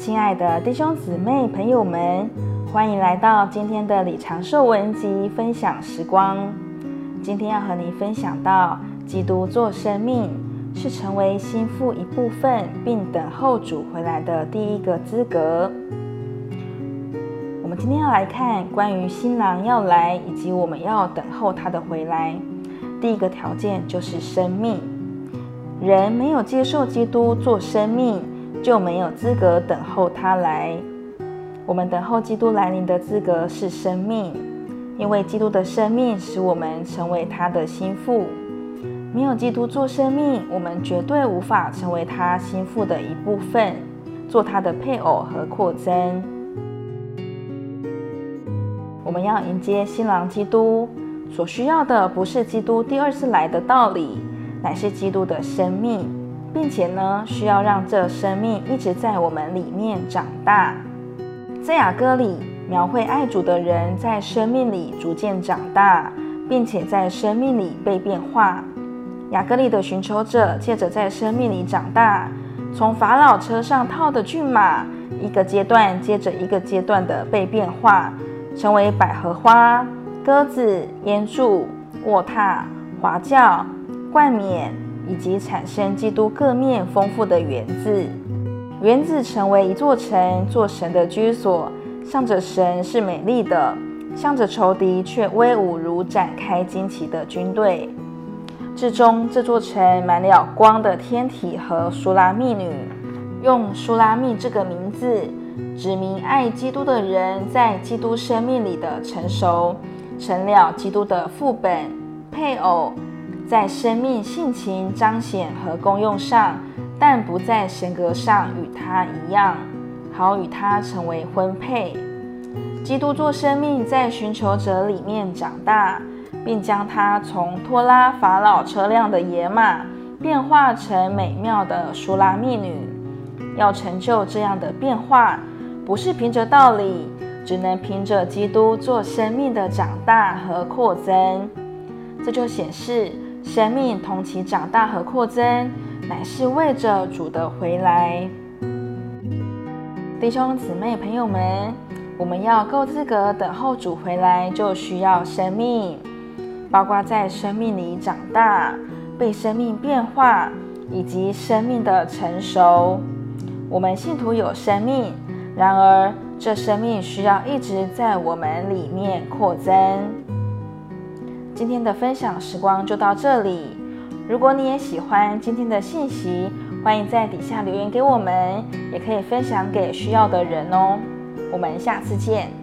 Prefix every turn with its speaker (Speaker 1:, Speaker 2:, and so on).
Speaker 1: 亲爱的弟兄姊妹、朋友们，欢迎来到今天的李长寿文集分享时光。今天要和你分享到，基督做生命是成为新妇一部分，并等候主回来的第一个资格。我们今天要来看关于新郎要来，以及我们要等候他的回来。第一个条件就是生命。人没有接受基督做生命，就没有资格等候他来。我们等候基督来临的资格是生命，因为基督的生命使我们成为他的心腹。没有基督做生命，我们绝对无法成为他心腹的一部分，做他的配偶和扩增。我们要迎接新郎基督，所需要的不是基督第二次来的道理。乃是基督的生命，并且呢，需要让这生命一直在我们里面长大。在雅歌里描绘爱主的人在生命里逐渐长大，并且在生命里被变化。雅歌里的寻求者借着在生命里长大，从法老车上套的骏马，一个阶段接着一个阶段的被变化，成为百合花、鸽子、烟柱、卧榻、华轿。冠冕以及产生基督各面丰富的园子，园子成为一座城，做神的居所，向着神是美丽的，向着仇敌却威武如展开旌旗的军队。至终，这座城满了光的天体和苏拉密女，用苏拉密这个名字，指明爱基督的人在基督生命里的成熟，成了基督的副本配偶。在生命性情彰显和功用上，但不在神格上与他一样，好与他成为婚配。基督做生命在寻求者里面长大，并将他从拖拉法老车辆的野马变化成美妙的书拉密女。要成就这样的变化，不是凭着道理，只能凭着基督做生命的长大和扩增。这就显示。生命同其长大和扩增，乃是为着主的回来。弟兄姊妹、朋友们，我们要够资格等候主回来，就需要生命，包括在生命里长大、被生命变化，以及生命的成熟。我们信徒有生命，然而这生命需要一直在我们里面扩增。今天的分享时光就到这里。如果你也喜欢今天的信息，欢迎在底下留言给我们，也可以分享给需要的人哦。我们下次见。